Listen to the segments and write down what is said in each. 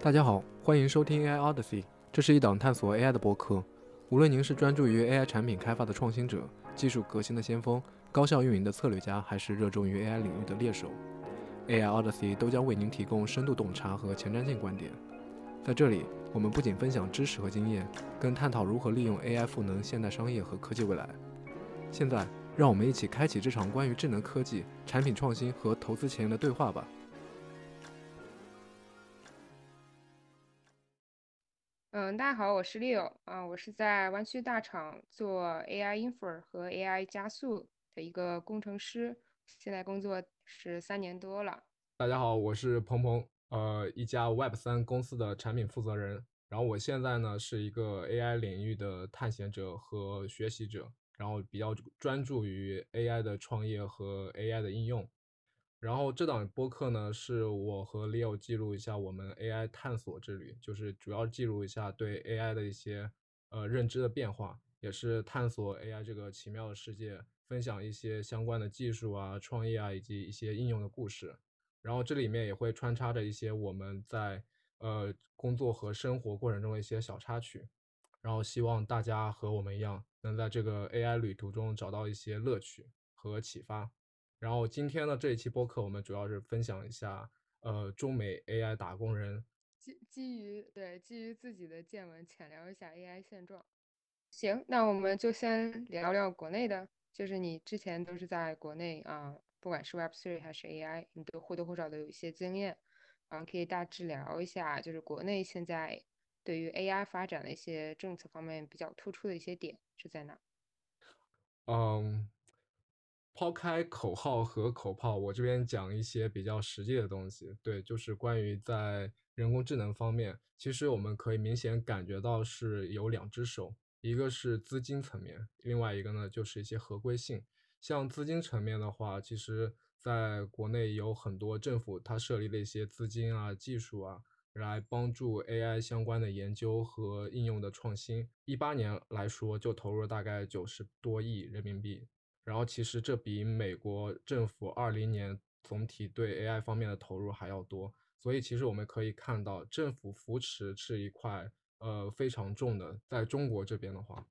大家好，欢迎收听 AI Odyssey，这是一档探索 AI 的播客。无论您是专注于 AI 产品开发的创新者、技术革新的先锋、高效运营的策略家，还是热衷于 AI 领域的猎手，AI Odyssey 都将为您提供深度洞察和前瞻性观点。在这里，我们不仅分享知识和经验，更探讨如何利用 AI 赋能现代商业和科技未来。现在，让我们一起开启这场关于智能科技、产品创新和投资前沿的对话吧。大家好，我是 Leo 啊，我是在湾区大厂做 AI Infer 和 AI 加速的一个工程师，现在工作是三年多了。大家好，我是鹏鹏，呃，一家 Web 三公司的产品负责人，然后我现在呢是一个 AI 领域的探险者和学习者，然后比较专注于 AI 的创业和 AI 的应用。然后这档播客呢，是我和 Leo 记录一下我们 AI 探索之旅，就是主要记录一下对 AI 的一些呃认知的变化，也是探索 AI 这个奇妙的世界，分享一些相关的技术啊、创业啊以及一些应用的故事。然后这里面也会穿插着一些我们在呃工作和生活过程中的一些小插曲。然后希望大家和我们一样，能在这个 AI 旅途中找到一些乐趣和启发。然后今天的这一期播客，我们主要是分享一下，呃，中美 AI 打工人基基于对基于自己的见闻，浅聊一下 AI 现状。行，那我们就先聊聊国内的，就是你之前都是在国内啊，不管是 Web3 还是 AI，你都或多或少的有一些经验，啊，可以大致聊一下，就是国内现在对于 AI 发展的一些政策方面比较突出的一些点是在哪？嗯。抛开口号和口炮，我这边讲一些比较实际的东西。对，就是关于在人工智能方面，其实我们可以明显感觉到是有两只手，一个是资金层面，另外一个呢就是一些合规性。像资金层面的话，其实在国内有很多政府它设立了一些资金啊、技术啊，来帮助 AI 相关的研究和应用的创新。一八年来说，就投入了大概九十多亿人民币。然后其实这比美国政府二零年总体对 AI 方面的投入还要多，所以其实我们可以看到，政府扶持是一块呃非常重的。在中国这边的话，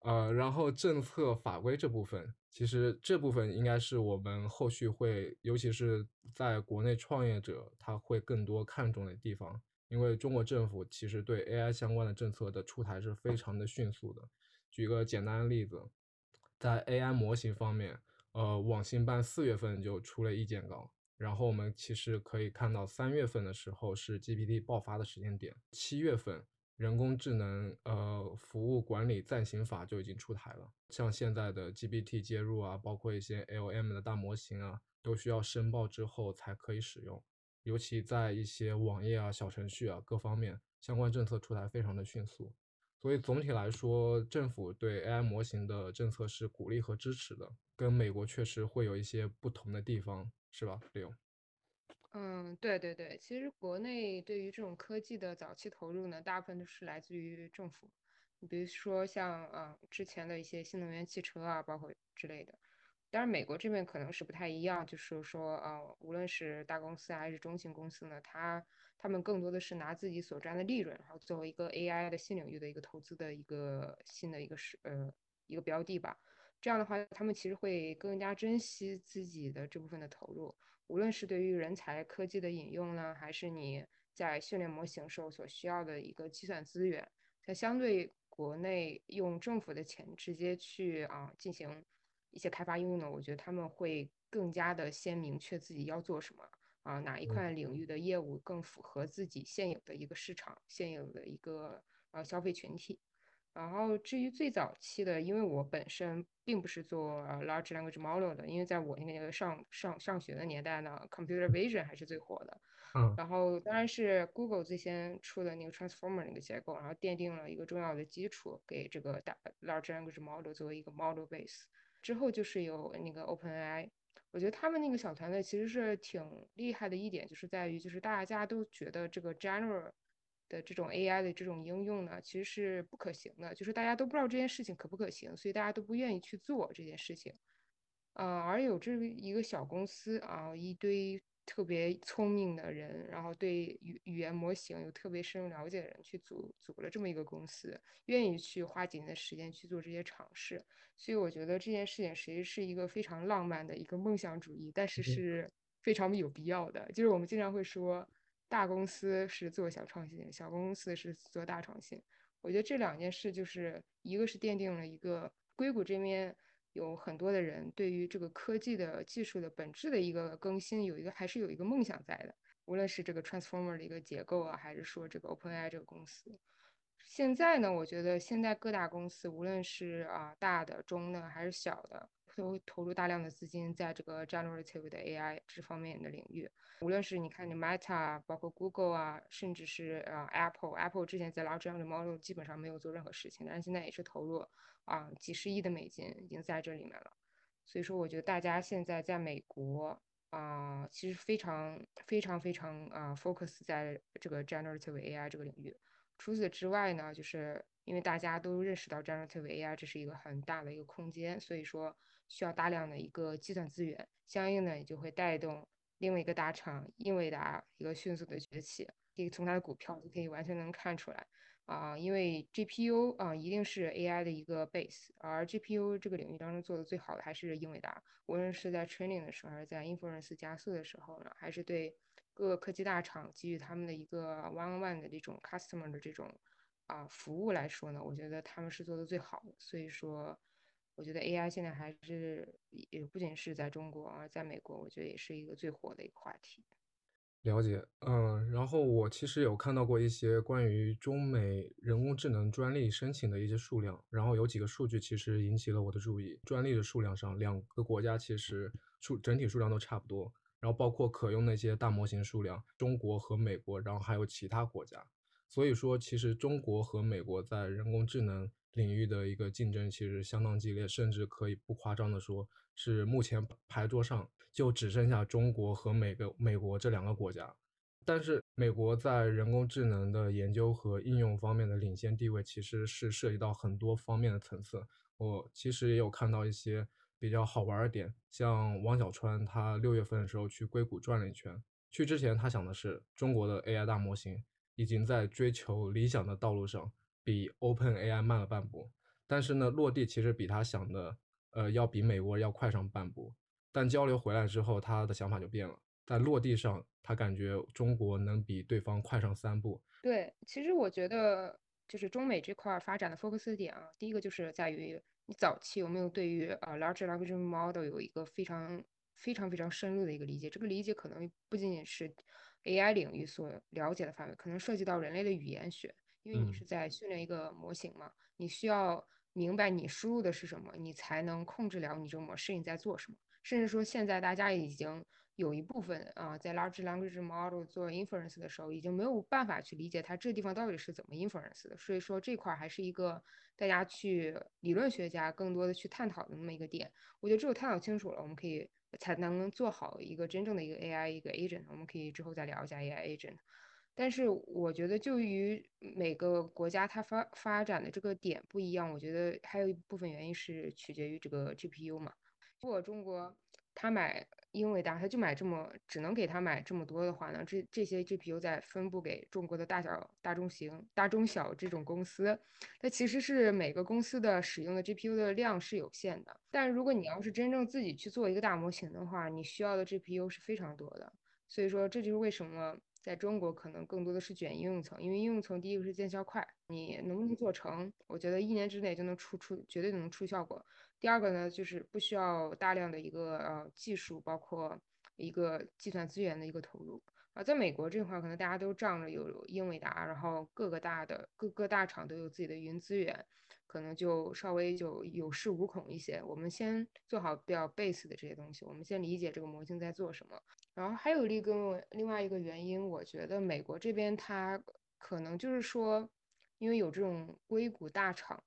呃，然后政策法规这部分，其实这部分应该是我们后续会，尤其是在国内创业者他会更多看重的地方，因为中国政府其实对 AI 相关的政策的出台是非常的迅速的。举个简单的例子。在 AI 模型方面，呃，网信办四月份就出了意见稿，然后我们其实可以看到，三月份的时候是 GPT 爆发的时间点，七月份人工智能呃服务管理暂行法就已经出台了。像现在的 GPT 接入啊，包括一些 LM 的大模型啊，都需要申报之后才可以使用，尤其在一些网页啊、小程序啊各方面，相关政策出台非常的迅速。所以总体来说，政府对 AI 模型的政策是鼓励和支持的，跟美国确实会有一些不同的地方，是吧，刘？嗯，对对对，其实国内对于这种科技的早期投入呢，大部分都是来自于政府，你比如说像嗯之前的一些新能源汽车啊，包括之类的。当然，美国这边可能是不太一样，就是说呃，无论是大公司还是中型公司呢，它他们更多的是拿自己所赚的利润，然后作为一个 AI 的新领域的一个投资的一个新的一个是呃一个标的吧。这样的话，他们其实会更加珍惜自己的这部分的投入，无论是对于人才、科技的引用呢，还是你在训练模型时候所需要的一个计算资源，它相对国内用政府的钱直接去啊进行一些开发应用呢，我觉得他们会更加的先明确自己要做什么。啊，哪一块领域的业务更符合自己现有的一个市场、现有的一个呃消费群体？然后至于最早期的，因为我本身并不是做 large language model 的，因为在我那个上上上学的年代呢，computer vision 还是最火的。嗯。然后当然是 Google 最先出的那个 transformer 那个结构，然后奠定了一个重要的基础，给这个大 large language model 作为一个 model base。之后就是有那个 OpenAI。我觉得他们那个小团队其实是挺厉害的一点，就是在于，就是大家都觉得这个 general 的这种 AI 的这种应用呢，其实是不可行的，就是大家都不知道这件事情可不可行，所以大家都不愿意去做这件事情。呃，而有这一个小公司啊，一堆特别聪明的人，然后对语语言模型有特别深入了解的人去组组了这么一个公司，愿意去花几年的时间去做这些尝试。所以我觉得这件事情实际是一个非常浪漫的一个梦想主义，但是是非常有必要的。就是我们经常会说，大公司是做小创新，小公司是做大创新。我觉得这两件事就是一个是奠定了一个硅谷这边。有很多的人对于这个科技的技术的本质的一个更新，有一个还是有一个梦想在的。无论是这个 Transformer 的一个结构啊，还是说这个 OpenAI 这个公司，现在呢，我觉得现在各大公司，无论是啊大的、中的还是小的，都投入大量的资金在这个 Generative 的 AI 这方面的领域。无论是你看你 Meta，包括 Google 啊，甚至是呃 Apple，Apple 之前在 Large Language Model 基本上没有做任何事情，但是现在也是投入。啊，几十亿的美金已经在这里面了，所以说我觉得大家现在在美国啊，其实非常非常非常啊，focus 在这个 generative AI 这个领域。除此之外呢，就是因为大家都认识到 generative AI 这是一个很大的一个空间，所以说需要大量的一个计算资源，相应的也就会带动另外一个大厂英伟达一个迅速的崛起，可以从它的股票就可以完全能看出来。啊，因为 GPU 啊一定是 AI 的一个 base，而 GPU 这个领域当中做的最好的还是英伟达，无论是在 training 的时候，还是在 inference 加速的时候呢，还是对各个科技大厂给予他们的一个 one-on-one 的这种 customer 的这种啊服务来说呢，我觉得他们是做的最好的。所以说，我觉得 AI 现在还是也不仅是在中国，而在美国，我觉得也是一个最火的一个话题。了解，嗯，然后我其实有看到过一些关于中美人工智能专利申请的一些数量，然后有几个数据其实引起了我的注意。专利的数量上，两个国家其实数整体数量都差不多，然后包括可用那些大模型数量，中国和美国，然后还有其他国家。所以说，其实中国和美国在人工智能领域的一个竞争其实相当激烈，甚至可以不夸张的说，是目前牌桌上。就只剩下中国和美个美国这两个国家，但是美国在人工智能的研究和应用方面的领先地位，其实是涉及到很多方面的层次。我其实也有看到一些比较好玩的点，像王小川，他六月份的时候去硅谷转了一圈，去之前他想的是中国的 AI 大模型已经在追求理想的道路上比 OpenAI 慢了半步，但是呢，落地其实比他想的，呃，要比美国要快上半步。但交流回来之后，他的想法就变了。在落地上，他感觉中国能比对方快上三步。对，其实我觉得就是中美这块发展的 focus 点啊，第一个就是在于你早期有没有对于啊 large language model 有一个非常非常非常深入的一个理解。这个理解可能不仅仅是 AI 领域所了解的范围，可能涉及到人类的语言学，因为你是在训练一个模型嘛，你需要明白你输入的是什么，你才能控制了你这个模式你在做什么。甚至说，现在大家已经有一部分啊，在 large language model 做 inference 的时候，已经没有办法去理解它这地方到底是怎么 inference 的。所以说，这块还是一个大家去理论学家更多的去探讨的那么一个点。我觉得只有探讨清楚了，我们可以才能做好一个真正的一个 AI 一个 agent。我们可以之后再聊一下 AI agent。但是我觉得，就于每个国家它发发展的这个点不一样，我觉得还有一部分原因是取决于这个 GPU 嘛。如果中国他买英伟达，他就买这么只能给他买这么多的话呢？这这些 GPU 再分布给中国的大小、大中型、大中小这种公司，它其实是每个公司的使用的 GPU 的量是有限的。但如果你要是真正自己去做一个大模型的话，你需要的 GPU 是非常多的。所以说，这就是为什么在中国可能更多的是卷应用层，因为应用层第一个是见效快，你能不能做成？我觉得一年之内就能出出，绝对能出效果。第二个呢，就是不需要大量的一个呃技术，包括一个计算资源的一个投入啊。在美国这块，可能大家都仗着有英伟达，然后各个大的各个大厂都有自己的云资源，可能就稍微就有恃无恐一些。我们先做好比较 base 的这些东西，我们先理解这个模型在做什么。然后还有一个另外一个原因，我觉得美国这边它可能就是说，因为有这种硅谷大厂。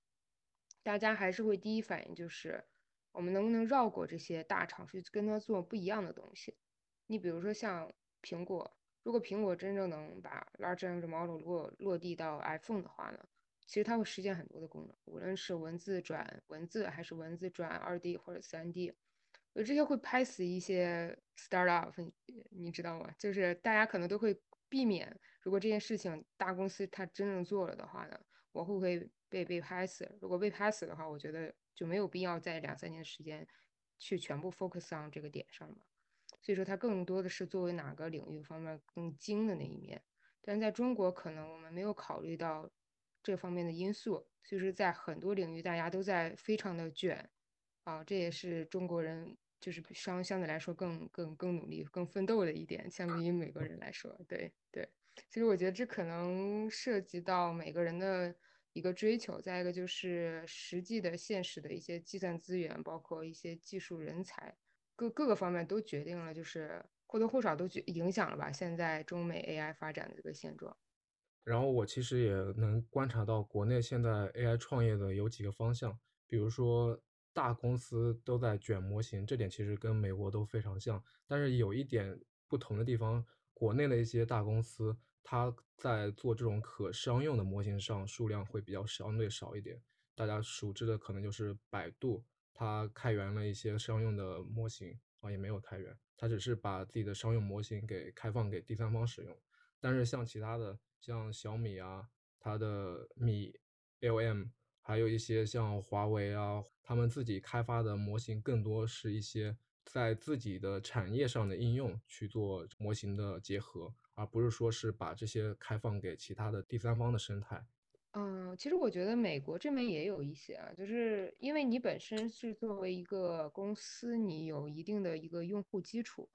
大家还是会第一反应就是，我们能不能绕过这些大厂去跟他做不一样的东西？你比如说像苹果，如果苹果真正能把 Large Language Model 落落地到 iPhone 的话呢，其实它会实现很多的功能，无论是文字转文字，还是文字转二 D 或者三 D。呃，这些会拍死一些 startup，你知道吗？就是大家可能都会避免，如果这件事情大公司它真正做了的话呢，我会不会被被拍死？如果被拍死的话，我觉得就没有必要在两三年时间去全部 focus on 这个点上嘛。所以说，它更多的是作为哪个领域方面更精的那一面。但在中国，可能我们没有考虑到这方面的因素，所以说在很多领域大家都在非常的卷。啊，这也是中国人就是相相对来说更更更努力、更奋斗的一点，相比于美国人来说，对对。其实我觉得这可能涉及到每个人的一个追求，再一个就是实际的、现实的一些计算资源，包括一些技术人才，各各个方面都决定了，就是或多或少都决影响了吧。现在中美 AI 发展的这个现状。然后我其实也能观察到，国内现在 AI 创业的有几个方向，比如说。大公司都在卷模型，这点其实跟美国都非常像。但是有一点不同的地方，国内的一些大公司，它在做这种可商用的模型上数量会比较相对少一点。大家熟知的可能就是百度，它开源了一些商用的模型啊，也没有开源，它只是把自己的商用模型给开放给第三方使用。但是像其他的，像小米啊，它的米 LM。还有一些像华为啊，他们自己开发的模型更多是一些在自己的产业上的应用去做模型的结合，而不是说是把这些开放给其他的第三方的生态。嗯，其实我觉得美国这边也有一些啊，就是因为你本身是作为一个公司，你有一定的一个用户基础，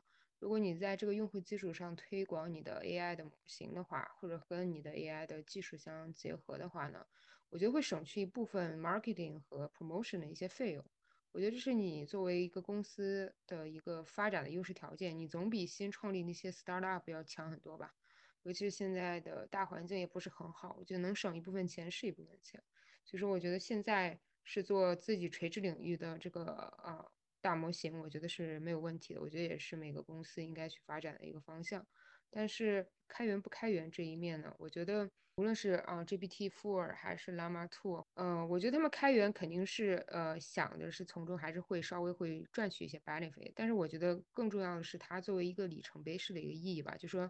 如果你在这个用户基础上推广你的 AI 的模型的话，或者跟你的 AI 的技术相结合的话呢？我觉得会省去一部分 marketing 和 promotion 的一些费用。我觉得这是你作为一个公司的一个发展的优势条件，你总比新创立那些 startup 要强很多吧。尤其是现在的大环境也不是很好，我觉得能省一部分钱是一部分钱。所以说，我觉得现在是做自己垂直领域的这个啊大模型，我觉得是没有问题的。我觉得也是每个公司应该去发展的一个方向。但是开源不开源这一面呢，我觉得。无论是啊 GPT Four 还是 Llama Two，嗯，我觉得他们开源肯定是呃想的是从中还是会稍微会赚取一些 benefit，但是我觉得更重要的是它作为一个里程碑式的一个意义吧，就说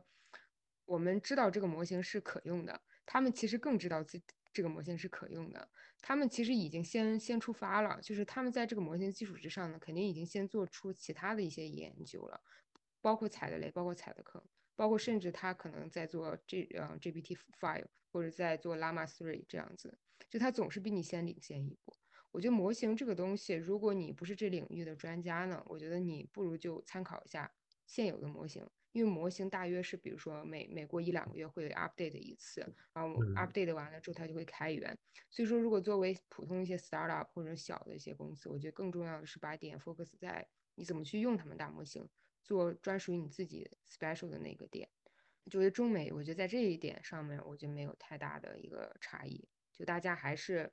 我们知道这个模型是可用的，他们其实更知道这这个模型是可用的，他们其实已经先先出发了，就是他们在这个模型基础之上呢，肯定已经先做出其他的一些研究了，包括踩的雷，包括踩的坑。包括甚至他可能在做这呃 GPT five 或者在做 Llama three 这样子，就他总是比你先领先一步。我觉得模型这个东西，如果你不是这领域的专家呢，我觉得你不如就参考一下现有的模型，因为模型大约是比如说每每过一两个月会 update 一次，然后 update 完了之后它就会开源。所以说，如果作为普通一些 startup 或者小的一些公司，我觉得更重要的是把点 focus 在你怎么去用他们大模型。做专属于你自己 special 的那个点，作为中美，我觉得在这一点上面，我觉得没有太大的一个差异。就大家还是，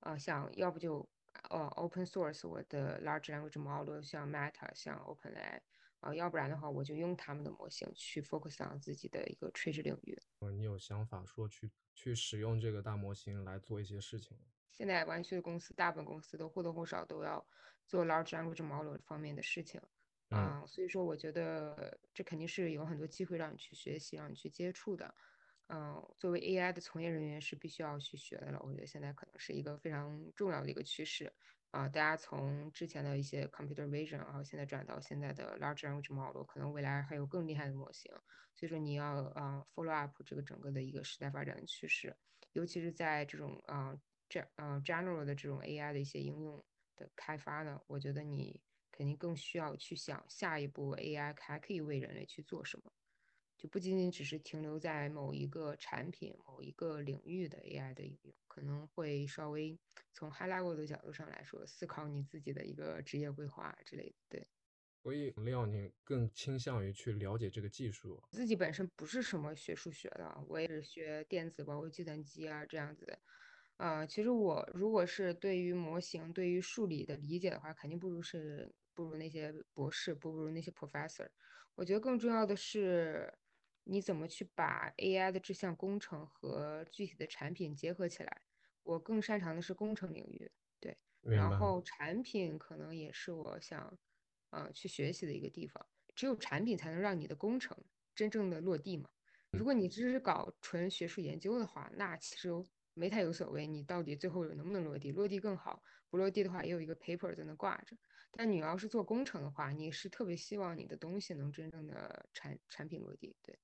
呃，想要不就呃 open source 我的 large language model，像 Meta，像 OpenAI，啊，要不然的话，我就用他们的模型去 focus on 自己的一个垂直领域。嗯，你有想法说去去使用这个大模型来做一些事情？现在湾区的公司，大部分公司都或多或少都要做 large language model 方面的事情。啊，所以说我觉得这肯定是有很多机会让你去学习，让你去接触的。嗯，作为 AI 的从业人员是必须要去学的了。我觉得现在可能是一个非常重要的一个趋势啊。大家从之前的一些 computer vision，然后现在转到现在的 large language model，可能未来还有更厉害的模型。所以说你要啊 follow up 这个整个的一个时代发展的趋势，尤其是在这种啊这啊 general 的这种 AI 的一些应用的开发呢，我觉得你。肯定更需要去想下一步 AI 还可以为人类去做什么，就不仅仅只是停留在某一个产品、某一个领域的 AI 的应用，可能会稍微从 high level 的角度上来说，思考你自己的一个职业规划之类的。对，所以廖，你更倾向于去了解这个技术？自己本身不是什么学数学的，我也是学电子，包括计算机啊这样子的。啊，其实我如果是对于模型、对于数理的理解的话，肯定不如是。不如那些博士，不如那些 professor。我觉得更重要的是，你怎么去把 AI 的这项工程和具体的产品结合起来。我更擅长的是工程领域，对。然后产品可能也是我想呃去学习的一个地方。只有产品才能让你的工程真正的落地嘛。如果你只是搞纯学术研究的话，那其实没太有所谓。你到底最后能不能落地？落地更好，不落地的话也有一个 paper 在那挂着。但你要是做工程的话，你是特别希望你的东西能真正的产产品落地。对，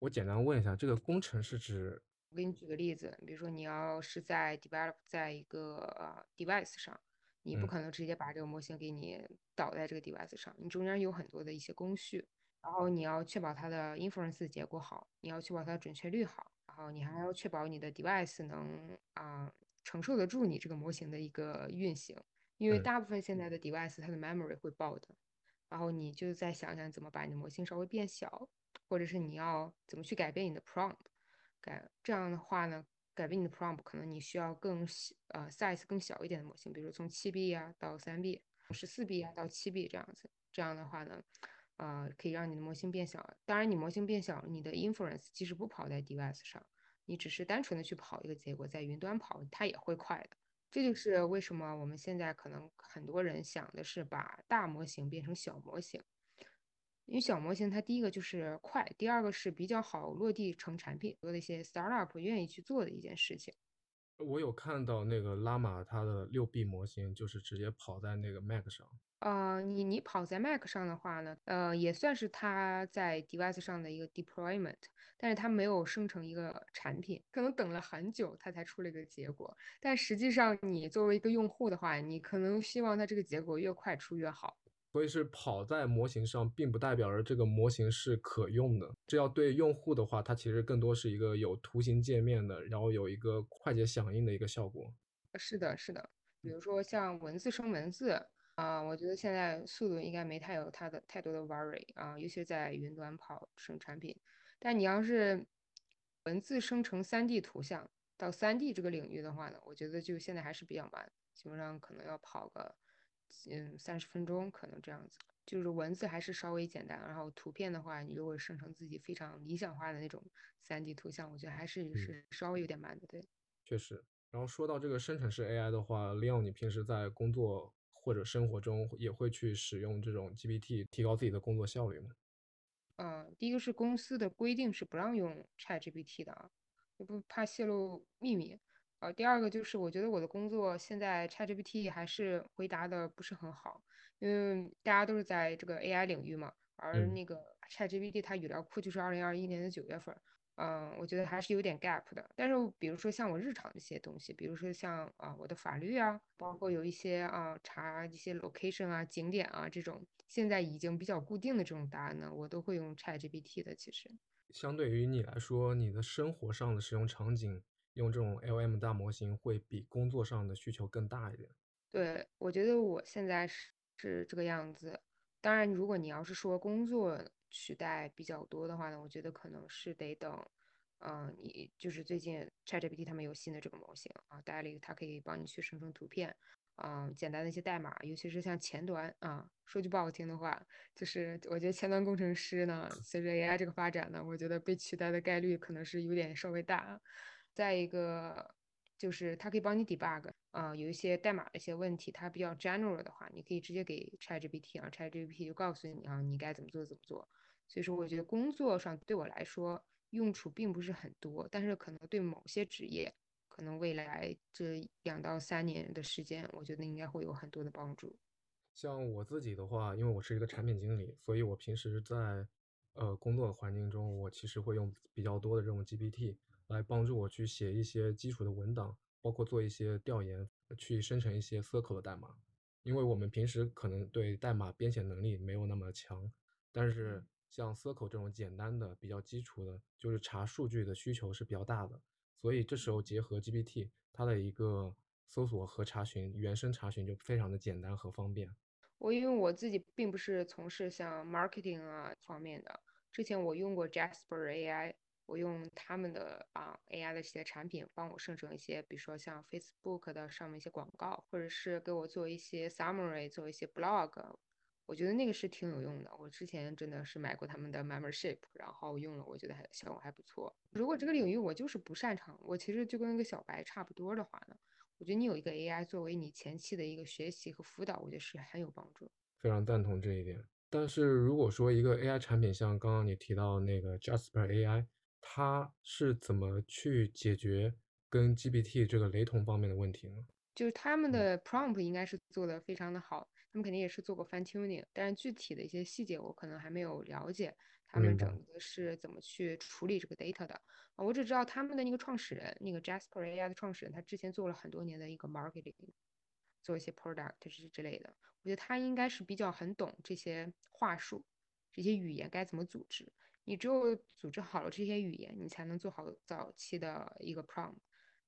我简单问一下，这个工程是指？我给你举个例子，比如说你要是在 develop 在一个呃 device 上，你不可能直接把这个模型给你导在这个 device 上，你中间有很多的一些工序，然后你要确保它的 inference 结果好，你要确保它的准确率好，然后你还要确保你的 device 能啊承受得住你这个模型的一个运行，因为大部分现在的 device 它的 memory 会爆的，然后你就再想想怎么把你的模型稍微变小，或者是你要怎么去改变你的 prompt。改这样的话呢，改变你的 prompt，可能你需要更呃 size 更小一点的模型，比如从七 B 啊到三 B，十四 B 啊到七 B 这样子。这样的话呢，呃，可以让你的模型变小。当然，你模型变小，你的 inference 即使不跑在 device 上，你只是单纯的去跑一个结果在云端跑，它也会快的。这就是为什么我们现在可能很多人想的是把大模型变成小模型。因为小模型它第一个就是快，第二个是比较好落地成产品，多的一些 startup 愿意去做的一件事情。我有看到那个拉玛它的六 B 模型，就是直接跑在那个 Mac 上。呃，你你跑在 Mac 上的话呢，呃，也算是它在 device 上的一个 deployment，但是它没有生成一个产品，可能等了很久它才出了一个结果。但实际上你作为一个用户的话，你可能希望它这个结果越快出越好。所以是跑在模型上，并不代表着这个模型是可用的。这要对用户的话，它其实更多是一个有图形界面的，然后有一个快捷响应的一个效果。是的，是的。比如说像文字生文字啊，我觉得现在速度应该没太有它的太多的 worry 啊，尤其在云端跑生产品。但你要是文字生成 3D 图像到 3D 这个领域的话呢，我觉得就现在还是比较慢，基本上可能要跑个。嗯，三十分钟可能这样子，就是文字还是稍微简单，然后图片的话，你如果生成自己非常理想化的那种三 D 图像，我觉得还是是稍微有点慢的，对。确实，然后说到这个生成式 AI 的话，Leon，你平时在工作或者生活中也会去使用这种 GPT 提高自己的工作效率吗？嗯，第一个是公司的规定是不让用 ChatGPT 的啊，也不怕泄露秘密。呃，第二个就是我觉得我的工作现在 ChatGPT 还是回答的不是很好，因为大家都是在这个 AI 领域嘛，而那个 ChatGPT 它语料库就是二零二一年的九月份，嗯，我觉得还是有点 gap 的。但是比如说像我日常的一些东西，比如说像啊我的法律啊，包括有一些啊查一些 location 啊景点啊这种，现在已经比较固定的这种答案呢，我都会用 ChatGPT 的。其实，相对于你来说，你的生活上的使用场景。用这种 LM 大模型会比工作上的需求更大一点。对，我觉得我现在是是这个样子。当然，如果你要是说工作取代比较多的话呢，我觉得可能是得等，嗯，你就是最近 ChatGPT 他们有新的这个模型啊 d a l 它可以帮你去生成图片，嗯，简单的一些代码，尤其是像前端啊，说句不好听的话，就是我觉得前端工程师呢，随着 AI 这个发展呢，我觉得被取代的概率可能是有点稍微大。再一个就是它可以帮你 debug 啊，有一些代码的一些问题，它比较 general 的话，你可以直接给 ChatGPT 啊，ChatGPT 就告诉你啊，你该怎么做怎么做。所以说，我觉得工作上对我来说用处并不是很多，但是可能对某些职业，可能未来这两到三年的时间，我觉得应该会有很多的帮助。像我自己的话，因为我是一个产品经理，所以我平时在呃工作的环境中，我其实会用比较多的这种 GPT。来帮助我去写一些基础的文档，包括做一些调研，去生成一些 Circle 的代码。因为我们平时可能对代码编写能力没有那么强，但是像 Circle 这种简单的、比较基础的，就是查数据的需求是比较大的。所以这时候结合 GPT，它的一个搜索和查询、原生查询就非常的简单和方便。我因为我自己并不是从事像 marketing 啊方面的，之前我用过 Jasper AI。我用他们的啊 AI 的一些产品帮我生成一些，比如说像 Facebook 的上面一些广告，或者是给我做一些 summary，做一些 blog，我觉得那个是挺有用的。我之前真的是买过他们的 membership，然后用了，我觉得还效果还不错。如果这个领域我就是不擅长，我其实就跟一个小白差不多的话呢，我觉得你有一个 AI 作为你前期的一个学习和辅导，我觉得是很有帮助。非常赞同这一点。但是如果说一个 AI 产品，像刚刚你提到那个 Jasper AI，它是怎么去解决跟 GPT 这个雷同方面的问题呢？就是他们嗯的 prompt 应该是做的非常的好，他们肯定也是做过 fine tuning，但是具体的一些细节我可能还没有了解，他们。整个是怎么去处理这个 data 的啊？我只知道他们的那个创始人，那个 Jasper AI 的创始人，他之前做了很多年的一个 marketing，做一些 product 之之类的，我觉得他应该是比较很懂这些话术，这些语言该怎么组织。你只有组织好了这些语言，你才能做好早期的一个 prompt。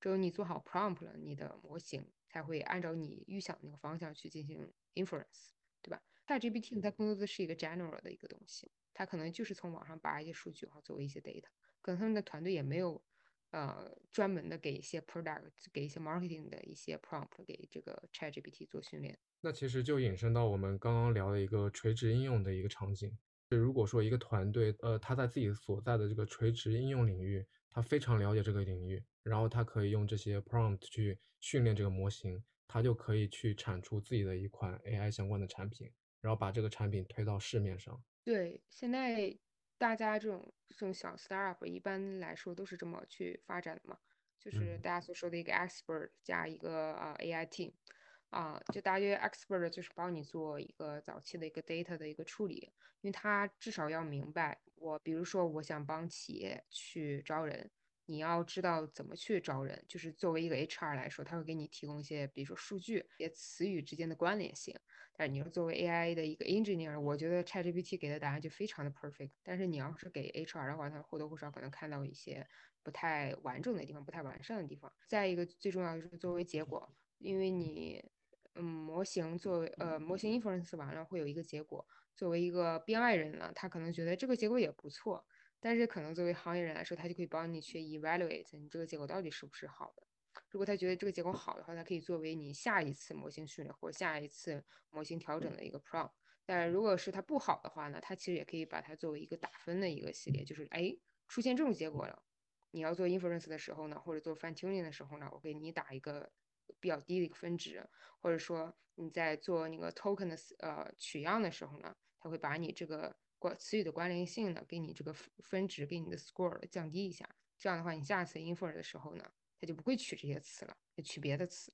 只有你做好 prompt 了，你的模型才会按照你预想的那个方向去进行 inference，对吧？ChatGPT 它更多的是一个 general 的一个东西，它可能就是从网上扒一些数据，然后作为一些 data，可能他们的团队也没有呃专门的给一些 product、给一些 marketing 的一些 prompt 给这个 ChatGPT 做训练。那其实就引申到我们刚刚聊的一个垂直应用的一个场景。如果说一个团队，呃，他在自己所在的这个垂直应用领域，他非常了解这个领域，然后他可以用这些 prompt 去训练这个模型，他就可以去产出自己的一款 AI 相关的产品，然后把这个产品推到市面上。对，现在大家这种这种小 startup 一般来说都是这么去发展的嘛，就是嗯。大家所说的一个 expert 加一个呃 AI team，啊，就大约 expert 就是帮你做一个早期的一个 data 的一个处理，因为他至少要明白，我比如说我想帮企业去招人，你要知道怎么去招人，就是作为一个 HR 来说，他会给你提供一些，比如说数据、一些词语之间的关联性。但是你说作为 AI 的一个 engineer，我觉得 ChatGPT 给的答案就非常的 perfect。但是你要是给 HR 的话，他或多或少可能看到一些不太完整的地方、不太完善的地方。再一个，最重要的是作为结果，因为你，嗯，模型作为呃模型 inference 完了会有一个结果，作为一个编外人呢，他可能觉得这个结果也不错，但是可能作为行业人来说，他就可以帮你去 evaluate 你这个结果到底是不是好的。如果他觉得这个结果好的话，它可以作为你下一次模型训练或下一次模型调整的一个 prompt。但如果是它不好的话呢，它其实也可以把它作为一个打分的一个系列，就是哎出现这种结果了，你要做 inference 的时候呢，或者做 fine tuning 的时候呢，我给你打一个比较低的一个分值，或者说你在做那个 token 的呃取样的时候呢，它会把你这个关词语的关联性呢，给你这个分值，给你的 score 降低一下。这样的话，你下次 infer 的时候呢，它就不会取这些词了，取别的词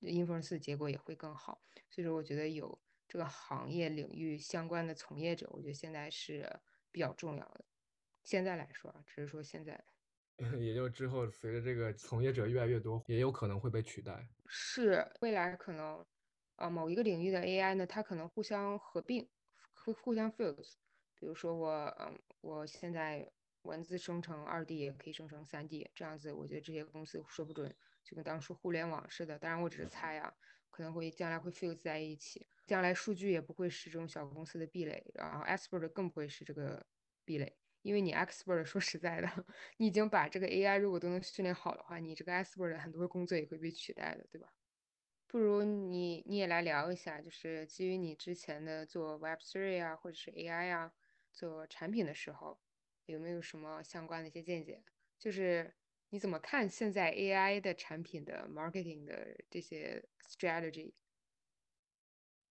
，inference 的结果也会更好。所以说，我觉得有这个行业领域相关的从业者，我觉得现在是比较重要的。现在来说啊，只是说现在，也就之后随着这个从业者越来越多，也有可能会被取代。是未来可能，呃，某一个领域的 AI 呢，它可能互相合并，会互相 fuse。比如说我，嗯，我现在文字生成二 D 也可以生成三 D，这样子，我觉得这些公司说不准就跟当初互联网似的。当然我只是猜啊，可能会将来会 fuse 在一起，将来数据也不会是这种小公司的壁垒，然后 expert 更不会是这个壁垒。因为你 expert 说实在的，你已经把这个 AI 如果都能训练好的话，你这个 expert 的很多工作也会被取代的，对吧？不如你你也来聊一下，就是基于你之前的做 Web3 啊，或者是 AI 啊，做产品的时候，有没有什么相关的一些见解？就是你怎么看现在 AI 的产品的 marketing 的这些 strategy？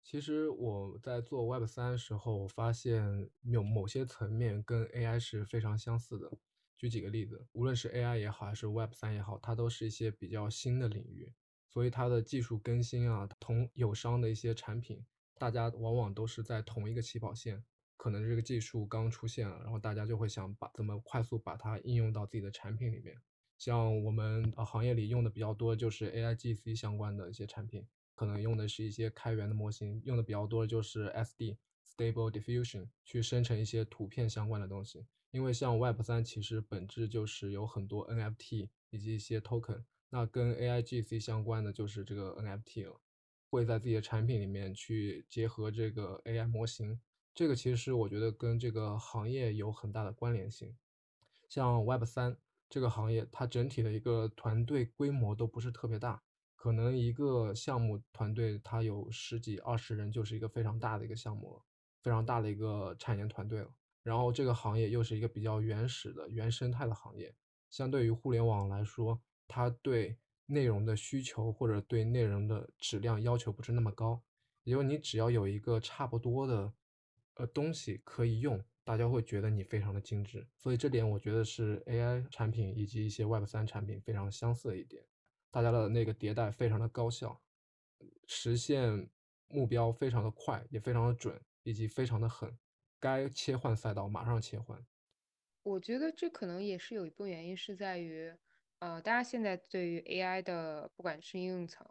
其实我在做 Web 三的时候，发现有某些层面跟 AI 是非常相似的。举几个例子，无论是 AI 也好，还是 Web 三也好，它都是一些比较新的领域，所以它的技术更新啊，同友商的一些产品，大家往往都是在同一个起跑线。可能这个技术刚出现了，然后大家就会想把怎么快速把它应用到自己的产品里面。像我们呃行业里用的比较多就是 AIGC 相关的一些产品。可能用的是一些开源的模型，用的比较多的就是 SD（Stable Diffusion） 去生成一些图片相关的东西。因为像 Web 三其实本质就是有很多 NFT 以及一些 token，那跟 AIGC 相关的就是这个 NFT 了，会在自己的产品里面去结合这个 AI 模型。这个其实我觉得跟这个行业有很大的关联性。像 Web 三这个行业，它整体的一个团队规模都不是特别大。可能一个项目团队它有十几二十人，就是一个非常大的一个项目了，非常大的一个产研团队了。然后这个行业又是一个比较原始的原生态的行业，相对于互联网来说，它对内容的需求或者对内容的质量要求不是那么高。因为你只要有一个差不多的呃东西可以用，大家会觉得你非常的精致。所以这点我觉得是 AI 产品以及一些 Web 三产品非常相似的一点，大家的那个迭代非常的高效，实现目标非常的快，也非常的准，以及非常的狠，该切换赛道马上切换。我觉得这可能也是有一部分原因是在于，呃，大家现在对于 AI 的不管是应用层，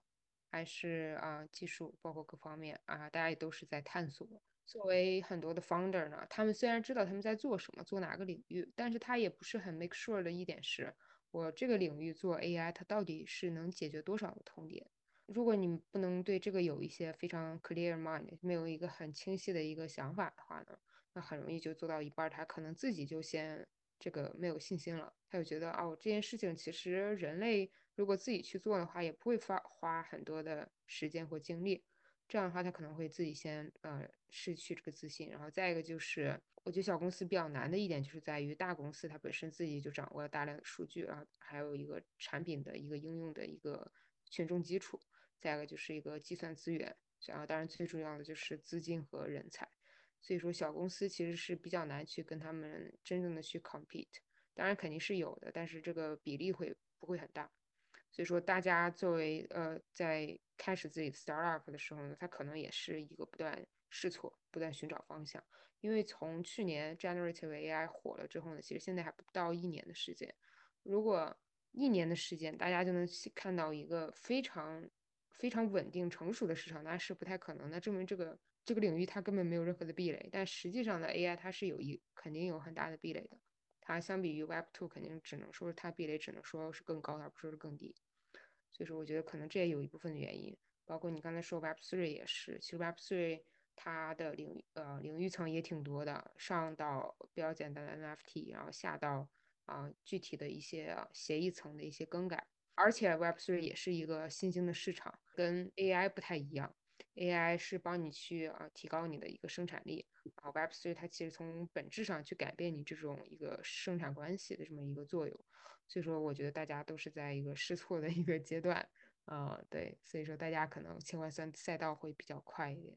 还是啊、技术，包括各方面啊，大家也都是在探索。作为很多的 founder 呢，他们虽然知道他们在做什么，做哪个领域，但是他也不是很 make sure 的一点是，我这个领域做 AI，它到底是能解决多少的痛点。如果你不能对这个有一些非常 clear mind，没有一个很清晰的一个想法的话呢？那很容易就做到一半，他可能自己就先这个没有信心了，他就觉得哦，这件事情其实人类如果自己去做的话，也不会花花很多的时间或精力。这样的话，他可能会自己先呃失去这个自信。然后再一个就是，我觉得小公司比较难的一点就是在于大公司它本身自己就掌握了大量的数据，然后还有一个产品的一个应用的一个群众基础，再一个就是一个计算资源，然后当然最重要的就是资金和人才。所以说小公司其实是比较难去跟他们真正的去 compete，当然肯定是有的，但是这个比例会不会很大？所以说大家作为呃在开始自己 startup 的时候呢，他可能也是一个不断试错、不断寻找方向。因为从去年 generative AI 火了之后呢，其实现在还不到一年的时间，如果一年的时间大家就能看到一个非常非常稳定成熟的市场，那是不太可能。那证明这个。这个领域它根本没有任何的壁垒，但实际上的 AI 它是有一肯定有很大的壁垒的。它相比于 Web2 肯定只能说是它壁垒只能说是更高，而不是更低。所以说我觉得可能这也有一部分的原因。包括你刚才说 Web Three 也是，其实 Web Three 它的领呃领域层也挺多的，上到比较简单的 NFT，然后下到啊具体的一些协议层的一些更改。而且 Web Three 也是一个新兴的市场，跟 AI 不太一样。AI 是帮你去啊提高你的一个生产力啊，Web3 它其实从本质上去改变你这种一个生产关系的这么一个作用，所以说我觉得大家都是在一个试错的一个阶段啊，对，所以说大家可能切换赛赛道会比较快一点。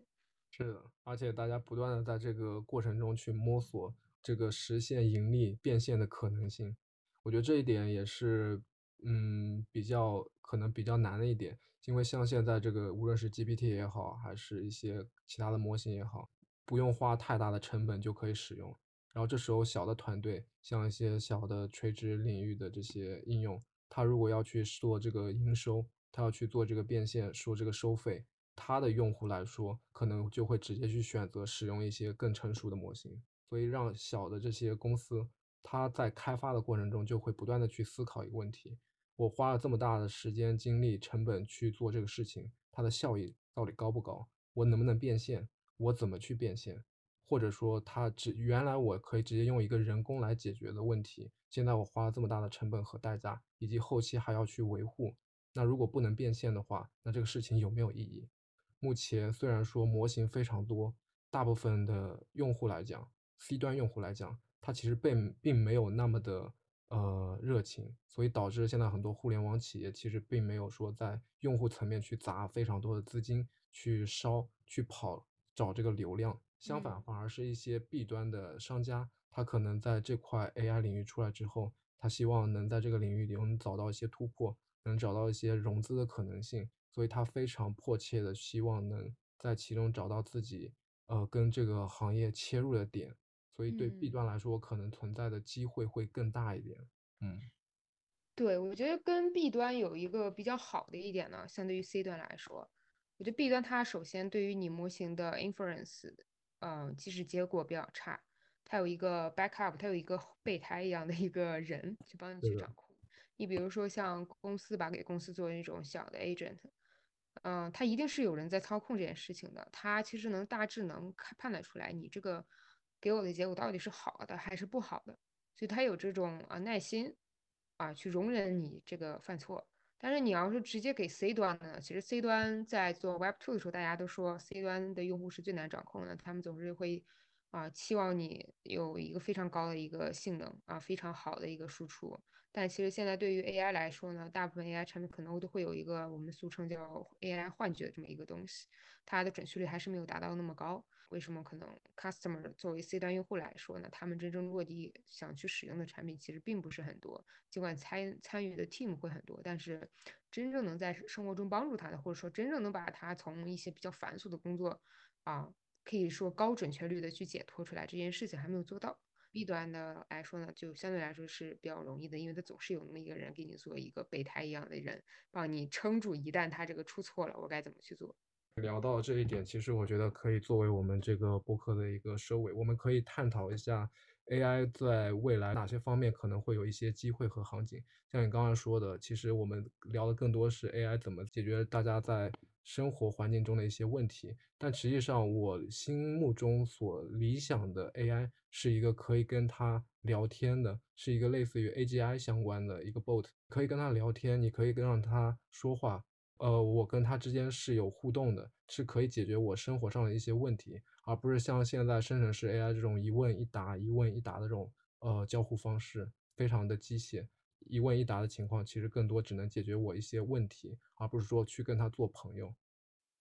是的，而且大家不断的在这个过程中去摸索这个实现盈利变现的可能性，我觉得这一点也是嗯比较可能比较难的一点。因为像现在这个，无论是 GPT 也好，还是一些其他的模型也好，不用花太大的成本就可以使用。然后这时候小的团队，像一些小的垂直领域的这些应用，它如果要去做这个营收，它要去做这个变现，说这个收费，它的用户来说，可能就会直接去选择使用一些更成熟的模型。所以让小的这些公司，它在开发的过程中就会不断的去思考一个问题。我花了这么大的时间、精力、成本去做这个事情，它的效益到底高不高？我能不能变现？我怎么去变现？或者说，它只原来我可以直接用一个人工来解决的问题，现在我花了这么大的成本和代价，以及后期还要去维护，那如果不能变现的话，那这个事情有没有意义？目前虽然说模型非常多，大部分的用户来讲，C 端用户来讲，它其实并并没有那么的。呃，热情，所以导致现在很多互联网企业其实并没有说在用户层面去砸非常多的资金去烧去跑找这个流量，相反反而是一些弊端的商家，他可能在这块 AI 领域出来之后，他希望能在这个领域里能找到一些突破，能找到一些融资的可能性，所以他非常迫切的希望能在其中找到自己呃跟这个行业切入的点。所以对 B 端来说，可能存在的机会会更大一点。嗯，对，我觉得跟 B 端有一个比较好的一点呢，相对于 C 端来说，我觉得 B 端它首先对于你模型的 inference，嗯，即使结果比较差，它有一个 backup，它有一个备胎一样的一个人去帮你去掌控。你比如说像公司吧，给公司做那种小的 agent，嗯，它一定是有人在操控这件事情的，它其实能大致能看判断出来你这个。给我的结果到底是好的还是不好的，所以他有这种啊耐心啊去容忍你这个犯错。但是你要是直接给 C 端呢，其实 C 端在做 Web Two 的时候，大家都说 C 端的用户是最难掌控的，他们总是会啊，期望你有一个非常高的一个性能啊，非常好的一个输出。但其实现在对于 AI 来说呢，大部分 AI 产品可能都会有一个我们俗称叫 AI 幻觉这么一个东西，它的准确率还是没有达到那么高。为什么可能 customer 作为 C 端用户来说呢？他们真正落地想去使用的产品其实并不是很多，尽管参参与的 team 会很多，但是真正能在生活中帮助他的，或者说真正能把他从一些比较繁琐的工作啊，可以说高准确率的去解脱出来，这件事情还没有做到。B 端的来说呢，就相对来说是比较容易的，因为它总是有那么一个人给你做一个备胎一样的人，帮你撑住，一旦他这个出错了，我该怎么去做？聊到这一点，其实我觉得可以作为我们这个播客的一个收尾，我们可以探讨一下 AI 在未来哪些方面可能会有一些机会和行情。像你刚刚说的，其实我们聊的更多是 AI 怎么解决大家在生活环境中的一些问题，但实际上我心目中所理想的 AI 是一个可以跟它聊天的，是一个类似于 AGI 相关的一个 bot，可以跟它聊天，你可以跟让它说话。呃，我跟他之间是有互动的，是可以解决我生活上的一些问题，而不是像现在生成式 AI 这种一问一答、一问一答的这种呃交互方式，非常的机械。一问一答的情况，其实更多只能解决我一些问题，而不是说去跟他做朋友。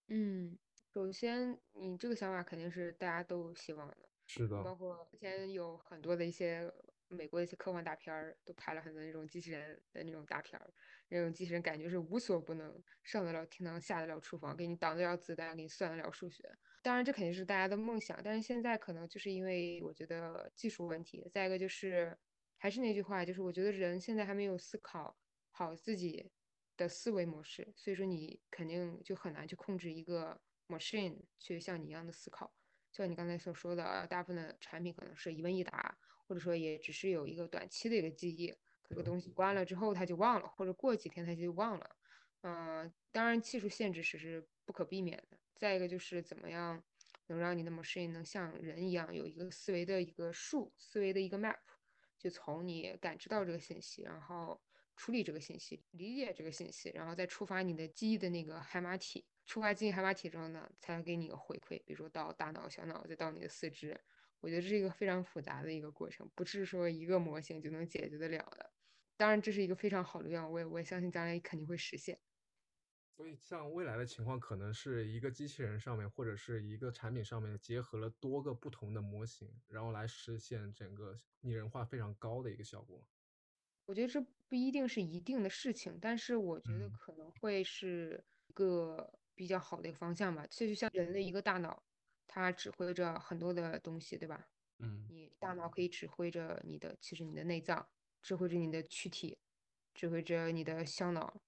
嗯，首先你这个想法肯定是大家都希望的，是的，包括之前有很多的一些。美国的一些科幻大片儿都拍了很多那种机器人的那种大片儿，那种机器人感觉是无所不能，上得了天堂，下得了厨房，给你挡得了子弹，给你算得了数学。当然，这肯定是大家的梦想，但是现在可能就是因为我觉得技术问题，再一个就是还是那句话，就是我觉得人现在还没有思考好自己的思维模式，所以说你肯定就很难去控制一个 machine 去像你一样的思考。就像你刚才所说的，大部分的产品可能是一问一答。或者说也只是有一个短期的一个记忆，这个东西关了之后他就忘了，或者过几天他就忘了。嗯，当然技术限制是是不可避免的。再一个就是怎么样能让你的 machine 能像人一样有一个思维的一个树，思维的一个 map，就从你感知到这个信息，然后处理这个信息，理解这个信息，然后再触发你的记忆的那个海马体，触发记忆海马体之后呢，才给你一个回馈，比如说到大脑、小脑，再到你的四肢。我觉得这是一个非常复杂的一个过程，不是说一个模型就能解决得了的。当然，这是一个非常好的愿望，我也我也相信将来肯定会实现。所以，像未来的情况，可能是一个机器人上面或者是一个产品上面结合了多个不同的模型，然后来实现整个拟人化非常高的一个效果。我觉得这不一定是一定的事情，但是我觉得可能会是一个比较好的一个方向吧。这就像人的一个大脑。它指挥着很多的东西，对吧？嗯，你大脑可以指挥着你的，其实你的内脏，指挥着你的躯体，指挥着你的小脑。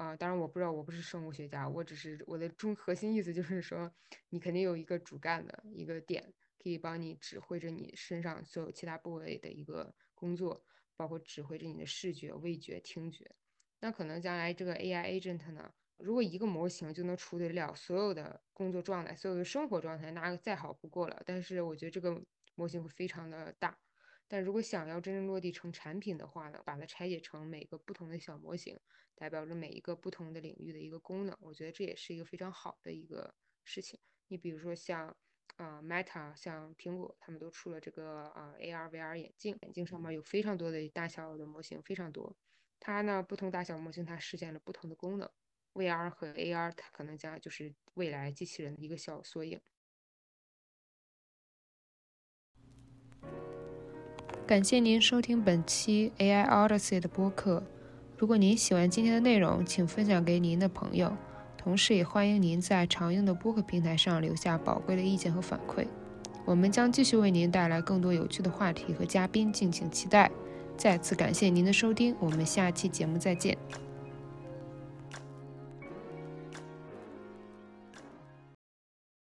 啊，当然我不知道，我不是生物学家，我只是我的中核心意思就是说，你肯定有一个主干的一个点，可以帮你指挥着你身上所有其他部位的一个工作，包括指挥着你的视觉、味觉、听觉。那可能将来这个 AI agent 呢？如果一个模型就能处理了所有的工作状态、所有的生活状态，那再好不过了。但是我觉得这个模型会非常的大。但如果想要真正落地成产品的话呢，把它拆解成每个不同的小模型，代表着每一个不同的领域的一个功能，我觉得这也是一个非常好的一个事情。你比如说像啊 Meta、像苹果，他们都出了这个啊 AR、VR 眼镜，眼镜上面有非常多的大小的模型，非常多。它呢不同大小模型，它实现了不同的功能。VR 和 AR，它可能将就是未来机器人的一个小缩影。感谢您收听本期 AI Odyssey 的播客。如果您喜欢今天的内容，请分享给您的朋友，同时也欢迎您在常用的播客平台上留下宝贵的意见和反馈。我们将继续为您带来更多有趣的话题和嘉宾，敬请期待。再次感谢您的收听，我们下期节目再见。